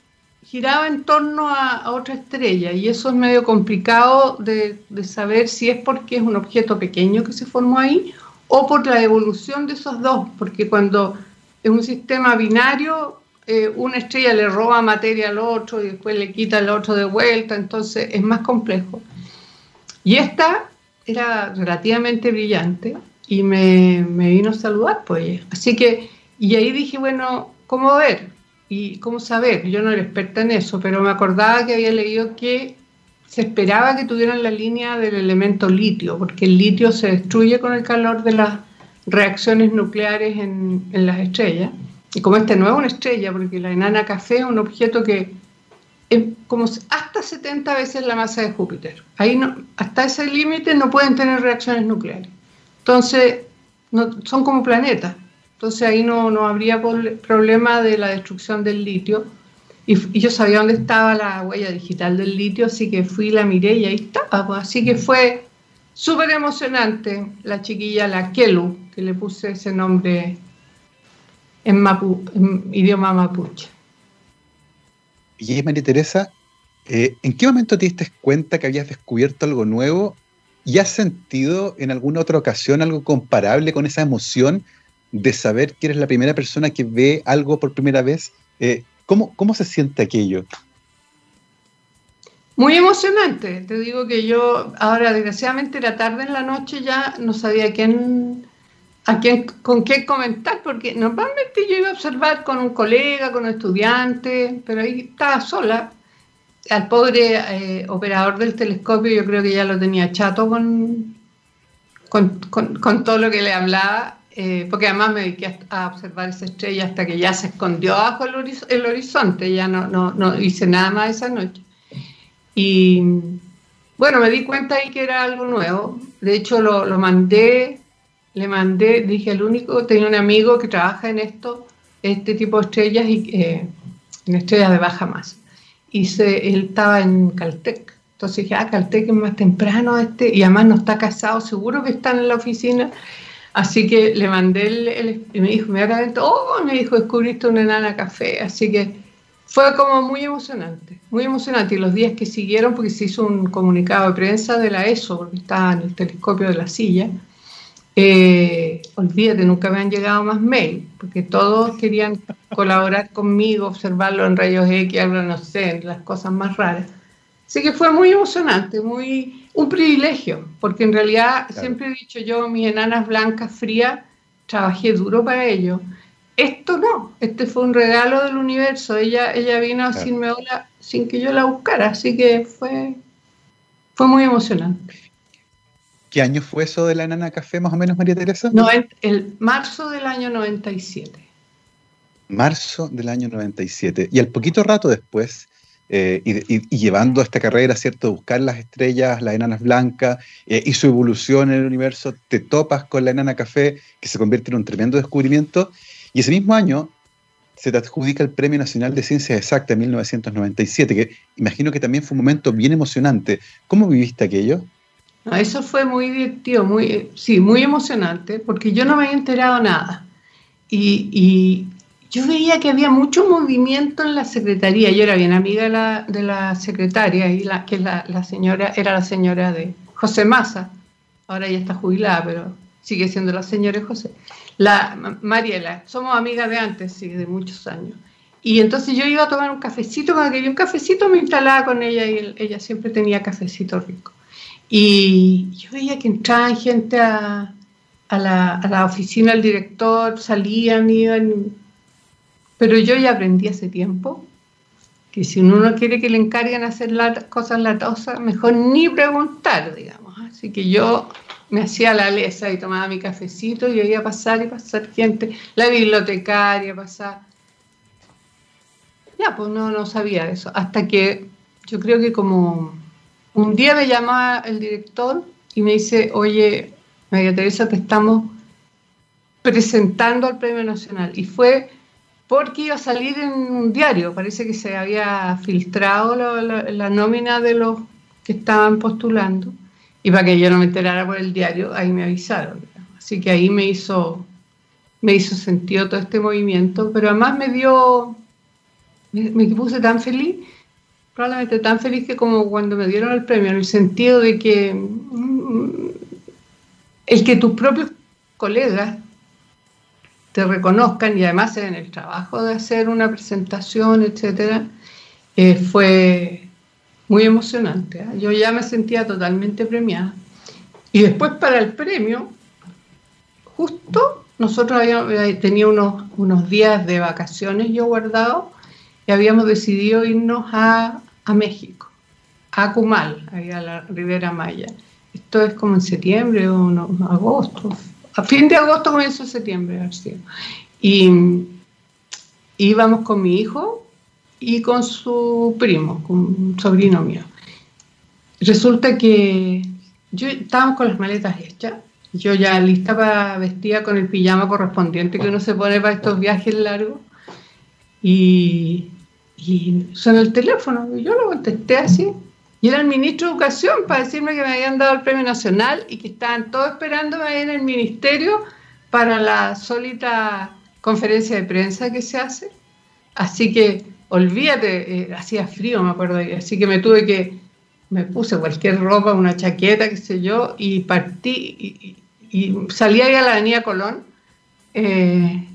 giraba en torno a, otra estrella y eso es medio complicado de, de, saber si es porque es un objeto pequeño que se formó ahí o por la evolución de esos dos, porque cuando es un sistema binario eh, una estrella le roba materia al otro y después le quita al otro de vuelta, entonces es más complejo. Y esta era relativamente brillante y me, vino a saludar, pues. Así que, y ahí dije, bueno, ¿cómo ver? ¿Y cómo saber? Yo no era experta en eso, pero me acordaba que había leído que se esperaba que tuvieran la línea del elemento litio, porque el litio se destruye con el calor de las reacciones nucleares en, en las estrellas. Y como este no es una estrella, porque la enana café es un objeto que es como hasta 70 veces la masa de Júpiter. Ahí no, hasta ese límite no pueden tener reacciones nucleares. Entonces, no, son como planetas. Entonces ahí no, no habría problema de la destrucción del litio. Y, yo sabía dónde estaba la huella digital del litio, así que fui, la miré y ahí estaba. Pues. Así que fue súper emocionante la chiquilla, la Kelu, que le puse ese nombre en, mapu, idioma mapuche. Y María Teresa, eh, ¿en qué momento te diste cuenta que habías descubierto algo nuevo y has sentido en alguna otra ocasión algo comparable con esa emoción de saber que eres la primera persona que ve algo por primera vez? Eh, ¿cómo, ¿Cómo se siente aquello? Muy emocionante. Te digo que yo ahora, desgraciadamente, la tarde en la noche ya no sabía quién a quién, con qué comentar, porque normalmente yo iba a observar con un colega, con un estudiante, pero ahí estaba sola. Al pobre eh, operador del telescopio yo creo que ya lo tenía chato con, con, todo lo que le hablaba, eh, porque además me dediqué a, observar esa estrella hasta que ya se escondió bajo el, horizonte, ya no, no, hice nada más esa noche. Y bueno, me di cuenta ahí que era algo nuevo, de hecho lo, lo mandé le mandé, dije, el único, tenía un amigo que trabaja en esto, este tipo de estrellas, y, eh, en estrellas de baja masa. Y se, él estaba en Caltech. Entonces dije, ah, Caltech es más temprano este, y además no está casado, seguro que están en la oficina. Así que le mandé el, y me dijo inmediatamente, oh, me dijo, descubriste una enana café. Así que fue como muy emocionante, muy emocionante. Y los días que siguieron, porque se hizo un comunicado de prensa de la ESO, porque estaba en el telescopio de la silla, eh, olvídate, nunca me han llegado más mail, porque todos querían colaborar conmigo, observarlo en rayos X, algo, no sé, las cosas más raras. Así que fue muy emocionante, muy un privilegio, porque en realidad siempre he dicho yo, mis enanas blancas frías, trabajé duro para ello. Esto no, este fue un regalo del universo. Ella, ella vino a decirme hola sin que yo la buscara, así que fue, fue muy emocionante. ¿Qué año fue eso de la enana café, más o menos, María Teresa? No, el marzo del año 97. Marzo del año 97. Y al poquito rato después, eh, y, llevando esta carrera, ¿cierto? Buscar las estrellas, las enanas blancas eh, y su evolución en el universo, te topas con la enana café, que se convierte en un tremendo descubrimiento. Y ese mismo año se te adjudica el Premio Nacional de Ciencias Exactas en 1997, que imagino que también fue un momento bien emocionante. ¿Cómo viviste aquello? Eso fue muy divertido, muy, sí, muy emocionante, porque yo no me había enterado nada. y, yo veía que había mucho movimiento en la secretaría. Yo era bien amiga de la, de la secretaria, y la, que la, la, señora, era la señora de José Massa. Ahora ya está jubilada, pero sigue siendo la señora José. La Mariela, somos amigas de antes, sí, de muchos años. Y entonces yo iba a tomar un cafecito, cuando quería un cafecito me instalaba con ella y ella siempre tenía cafecito rico. Y yo veía que entraban gente a, la, a la oficina del director, salían, iban pero yo ya aprendí hace tiempo que si uno no quiere que le encarguen hacer las cosas latosas, mejor ni preguntar, digamos. Así que yo me hacía la lesa y tomaba mi cafecito y oía pasar y pasar gente, la bibliotecaria, pasar. Ya, pues no, no sabía eso. Hasta que yo creo que como un día me llama el director y me dice, oye, María Teresa, te estamos presentando al Premio Nacional. Y fue porque iba a salir en un diario, parece que se había filtrado la, nómina de los que estaban postulando y para que yo no me enterara por el diario, ahí me avisaron. Así que ahí me hizo, me hizo sentido todo este movimiento, pero además me dio, me, puse tan feliz, probablemente tan feliz que como cuando me dieron el premio, en el sentido de que mm, el que tus propios colegas te reconozcan y además en el trabajo de hacer una presentación, etcétera, eh, fue muy emocionante. ¿eh? Yo ya me sentía totalmente premiada. Y después para el premio, justo nosotros habíamos eh, tenido unos, unos días de vacaciones yo guardado y habíamos decidido irnos a, a México, a Cumal, ahí a la Ribera Maya. Esto es como en septiembre o agosto, a fin de agosto, comienzo de septiembre, Y íbamos con mi hijo y con su primo, con un sobrino mío. Resulta que yo estábamos con las maletas hechas, yo ya lista para vestir con el pijama correspondiente que uno se pone para estos viajes largos. Y, y suena el teléfono, y yo lo contesté así. Y era el ministro de Educación para decirme que me habían dado el premio nacional y que estaban todos esperándome en el ministerio para la sólita conferencia de prensa que se hace. Así que, olvídate, eh, hacía frío, me acuerdo, así que me tuve que, me puse cualquier ropa, una chaqueta, qué sé yo, y partí y, salí ahí a la avenida Colón. Eh,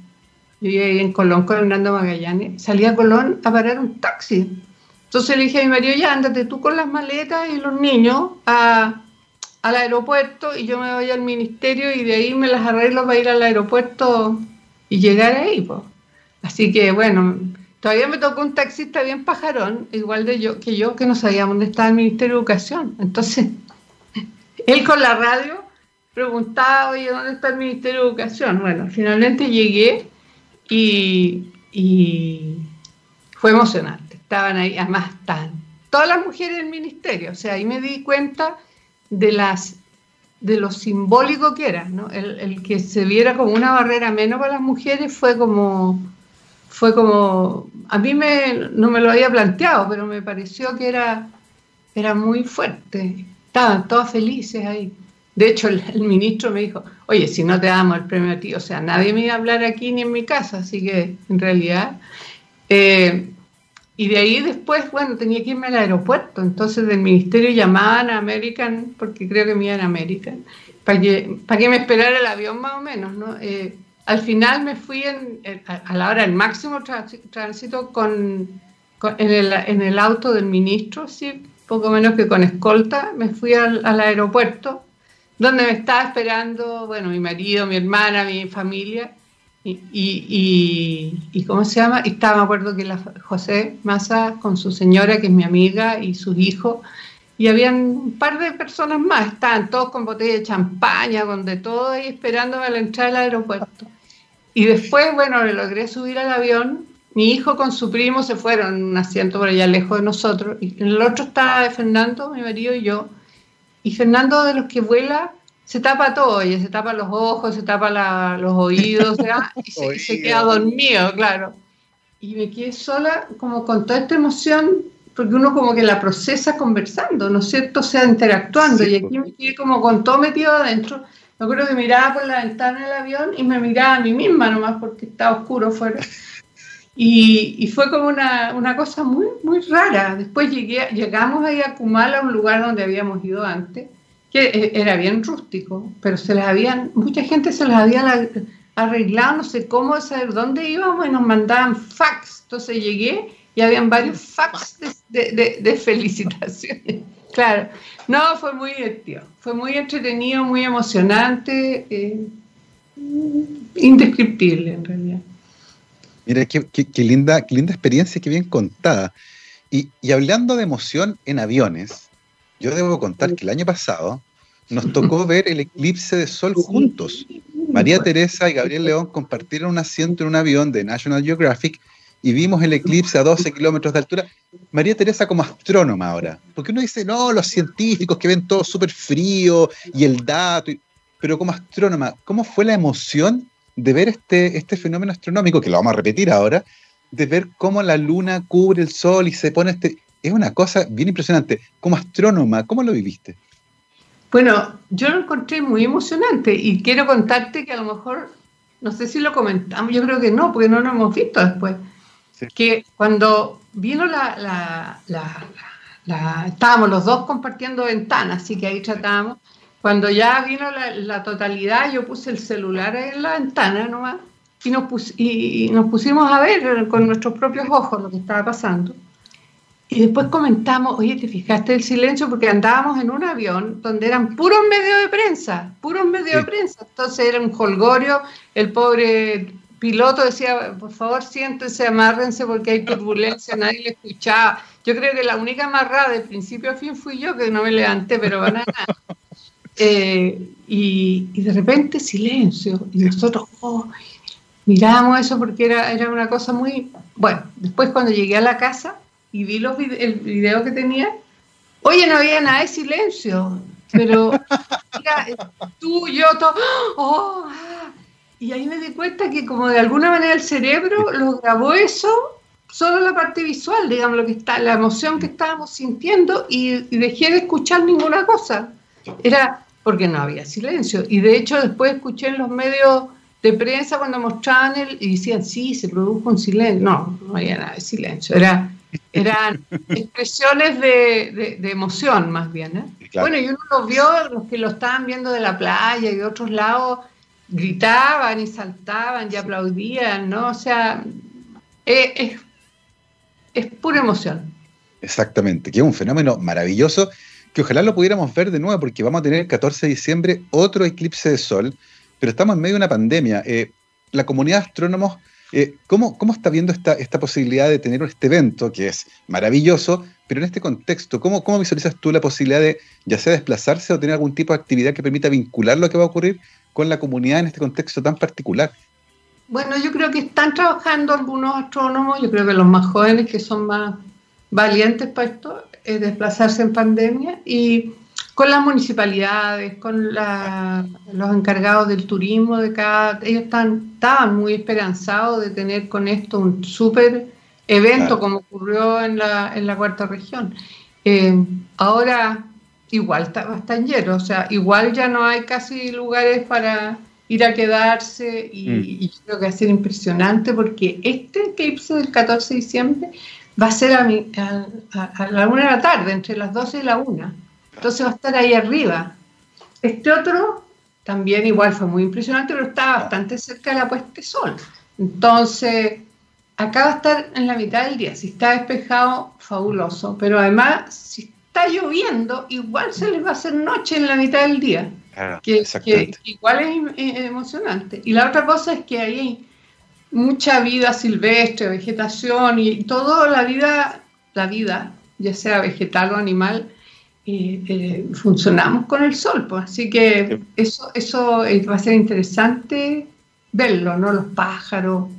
yo ahí en Colón con Hernando Magallanes. Salí a Colón a parar un taxi entonces le dije a mi marido, ya ándate tú con las maletas y los niños a, al aeropuerto y yo me voy al ministerio y de ahí me las arreglo para ir al aeropuerto y llegar ahí. Pues. Así que bueno, todavía me tocó un taxista bien pajarón, igual de yo que yo, que no sabíamos dónde estaba el Ministerio de Educación. Entonces, él con la radio preguntaba, oye, ¿dónde está el Ministerio de Educación? Bueno, finalmente llegué y, fue emocionante estaban ahí, además están todas las mujeres del ministerio, o sea, ahí me di cuenta de las de lo simbólico que era, ¿no? El, que se viera como una barrera menos para las mujeres fue como, fue como, a mí me, no me lo había planteado, pero me pareció que era, era muy fuerte. Estaban todas felices ahí. De hecho, el, ministro me dijo, oye, si no te damos el premio a ti, o sea, nadie me iba a hablar aquí ni en mi casa, así que en realidad eh, y de ahí después, bueno, tenía que irme al aeropuerto. Entonces del ministerio llamaban a American, porque creo que me iban a American, para que, que me esperara el avión más o menos, ¿no? Eh, al final me fui en, a la hora del máximo tránsito con, en, el, en, el, auto del ministro, sí, poco menos que con escolta, me fui al aeropuerto, donde me estaba esperando, bueno, mi marido, mi hermana, mi familia, y, y, ¿cómo se llama? Estaba, me acuerdo que la José Massa con su señora, que es mi amiga, y sus hijos, y habían un par de personas más, estaban todos con botella de champaña, con de todo ahí esperándome a la entrada del aeropuerto. Y después, bueno, le logré subir al avión, mi hijo con su primo se fueron un asiento por allá lejos de nosotros, y el otro estaba Fernando, mi marido y yo, y Fernando de los que vuela se tapa todo, y se tapa los ojos, se tapa los oídos, y se, se queda dormido, claro. Y me quedé sola como con toda esta emoción porque uno como que la procesa conversando, ¿no es cierto? O sea, interactuando. y aquí me quedé como con todo metido adentro. Me acuerdo que miraba por la ventana del avión y me miraba a mí misma nomás porque estaba oscuro fuera. Y, y fue como una, una, cosa muy, muy rara. Después llegué, llegamos ahí a Kumala, un lugar donde habíamos ido antes, que e, era bien rústico, pero se les habían, mucha gente se les había arreglado, no sé cómo, saber dónde íbamos y nos mandaban fax. Entonces llegué y habían varios fax de, felicitaciones. Claro, no, fue muy divertido, fue muy entretenido, muy emocionante, eh, indescriptible en realidad. Mira, qué, linda, qué linda experiencia, qué bien contada. Y, y, hablando de emoción en aviones, yo debo contar que el año pasado nos tocó ver el eclipse de sol juntos. María Teresa y Gabriel León compartieron un asiento en un avión de National Geographic y vimos el eclipse a 12 kilómetros de altura. María Teresa como astrónoma ahora, porque uno dice, no, los científicos que ven todo súper frío y el dato, pero como astrónoma, ¿cómo fue la emoción de ver este, este fenómeno astronómico, que lo vamos a repetir ahora, de ver cómo la luna cubre el sol y se pone este... Es una cosa bien impresionante. Como astrónoma, ¿cómo lo viviste? Bueno, yo lo encontré muy emocionante y quiero contarte que a lo mejor, no sé si lo comentamos, yo creo que no, porque no lo hemos visto después que cuando vino la, la, Estábamos los dos compartiendo ventanas, así que ahí tratábamos. Cuando ya vino la, totalidad, yo puse el celular en la ventana nomás y nos, y nos pusimos a ver con nuestros propios ojos lo que estaba pasando. Y después comentamos, oye, ¿te fijaste el silencio? Porque andábamos en un avión donde eran puros medios de prensa, puros medios de prensa. Entonces era un holgorio, el pobre piloto decía, por favor siéntense, amárrense porque hay turbulencia, nadie le escuchaba. Yo creo que la única amarrada de principio a fin fui yo que no me levanté, pero van a eh, y, y, de repente silencio, y nosotros oh, mirábamos eso porque era, era una cosa muy... Bueno, después cuando llegué a la casa y vi los el video que tenía, oye, no había nada de silencio, pero mira, tú, yo, todo, oh, ah, y ahí me di cuenta que como de alguna manera el cerebro lo grabó eso, solo la parte visual, digamos, lo que está, la emoción que estábamos sintiendo y, dejé de escuchar ninguna cosa. Era porque no había silencio. Y de hecho después escuché en los medios de prensa cuando mostraban el y decían, sí, se produjo un silencio. No, no había nada de silencio. Era, eran expresiones de, de, emoción más bien. ¿eh? Bueno, y uno lo vio, los que lo estaban viendo de la playa y de otros lados, gritaban y saltaban y aplaudían, ¿no? O sea, es, es, pura emoción. Exactamente, que es un fenómeno maravilloso que ojalá lo pudiéramos ver de nuevo porque vamos a tener el 14 de diciembre otro eclipse de sol, pero estamos en medio de una pandemia. Eh, la comunidad de astrónomos, eh, ¿cómo, ¿cómo, está viendo esta, esta posibilidad de tener este evento que es maravilloso, pero en este contexto, ¿cómo, ¿cómo visualizas tú la posibilidad de ya sea desplazarse o tener algún tipo de actividad que permita vincular lo que va a ocurrir con la comunidad en este contexto tan particular? Bueno, yo creo que están trabajando algunos astrónomos, yo creo que los más jóvenes que son más valientes para esto, es desplazarse en pandemia y con las municipalidades, con los encargados del turismo de cada, ellos están, estaban muy esperanzados de tener con esto un súper evento como ocurrió en la, en la cuarta región. Eh, ahora igual está, están llenos, o sea, igual ya no hay casi lugares para ir a quedarse y, mm. creo que va a ser impresionante porque este eclipse del 14 de diciembre va a ser a, a, la una de la tarde, entre las 12 y la una. Entonces va a estar ahí arriba. Este otro también igual fue muy impresionante, pero estaba bastante cerca de la puesta de sol. Entonces, acá va a estar en la mitad del día. Si está despejado, fabuloso. Pero además, si está lloviendo, igual se les va a hacer noche en la mitad del día. que, igual es, emocionante. Y la otra cosa es que hay mucha vida silvestre, vegetación y toda la vida, la vida, ya sea vegetal o animal, eh, eh, funcionamos con el sol. Pues. Así que eso, eso eh, va a ser interesante verlo, ¿no? Los pájaros.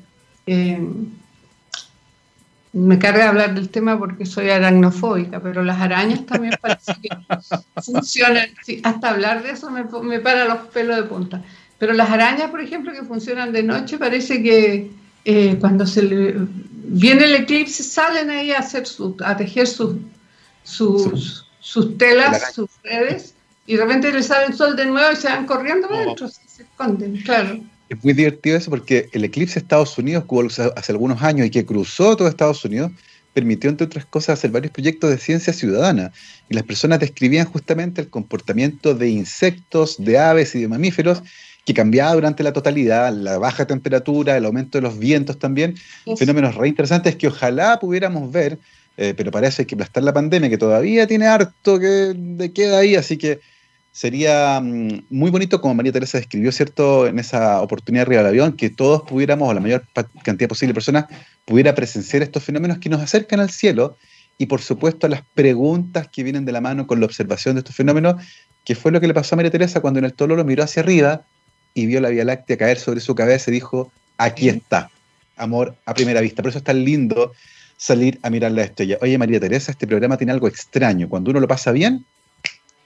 me carga hablar del tema porque soy aracnofóbica, pero las arañas también parece que funcionan. hasta hablar de eso me, me para los pelos de punta. Pero las arañas, por ejemplo, que funcionan de noche, parece que eh, cuando se le, viene el eclipse salen ahí a hacer su, a tejer sus, sus, sus telas, sus redes, y de repente les sale el sol de nuevo y se van corriendo oh. adentro, se esconden, claro. Es muy divertido eso porque el eclipse de Estados Unidos, que hubo hace algunos años y que cruzó todo Estados Unidos, permitió, entre otras cosas, hacer varios proyectos de ciencia ciudadana. Y las personas describían justamente el comportamiento de insectos, de aves y de mamíferos que cambiaba durante la totalidad, la baja temperatura, el aumento de los vientos también, fenómenos re interesantes que ojalá pudiéramos ver, eh, pero hay que aplastar la pandemia, que todavía tiene harto que de queda ahí, así que sería mm, muy bonito, como María Teresa describió, ¿cierto?, en esa oportunidad arriba del avión, que todos pudiéramos, o la mayor cantidad posible de personas, pudiera presenciar estos fenómenos que nos acercan al cielo y, por supuesto, las preguntas que vienen de la mano con la observación de estos fenómenos, que fue lo que le pasó a María Teresa cuando en el tolo lo miró hacia arriba y vio la Vía Láctea caer sobre su cabeza y dijo, aquí está, amor a primera vista. Por eso es tan lindo salir a mirar la estrella. Oye, María Teresa, este programa tiene algo extraño. Cuando uno lo pasa bien,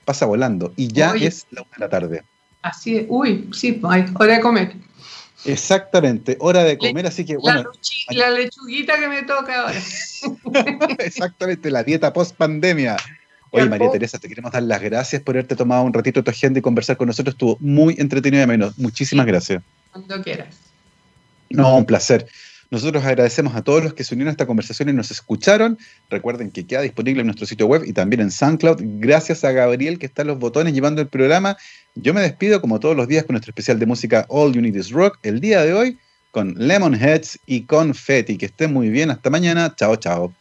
pasa volando. Y ya es la una de la tarde. Así es. Uy, sí, hora de comer. Exactamente, hora de comer, así que bueno. La, lechuguita que me toca ahora. Exactamente, la dieta post pandemia. Oye, María Teresa, te queremos dar las gracias por haberte tomado un ratito de tu agenda y conversar con nosotros. Estuvo muy entretenido y menos. Muchísimas gracias. Cuando quieras. No, un placer. Nosotros agradecemos a todos los que se unieron a esta conversación y nos escucharon. Recuerden que queda disponible en nuestro sitio web y también en SoundCloud. Gracias a Gabriel que está en los botones llevando el programa. Yo me despido como todos los días con nuestro especial de música All You Need Is Rock. El día de hoy con Lemonheads y Confetti. Que estén muy bien. Hasta mañana. Chao, chao.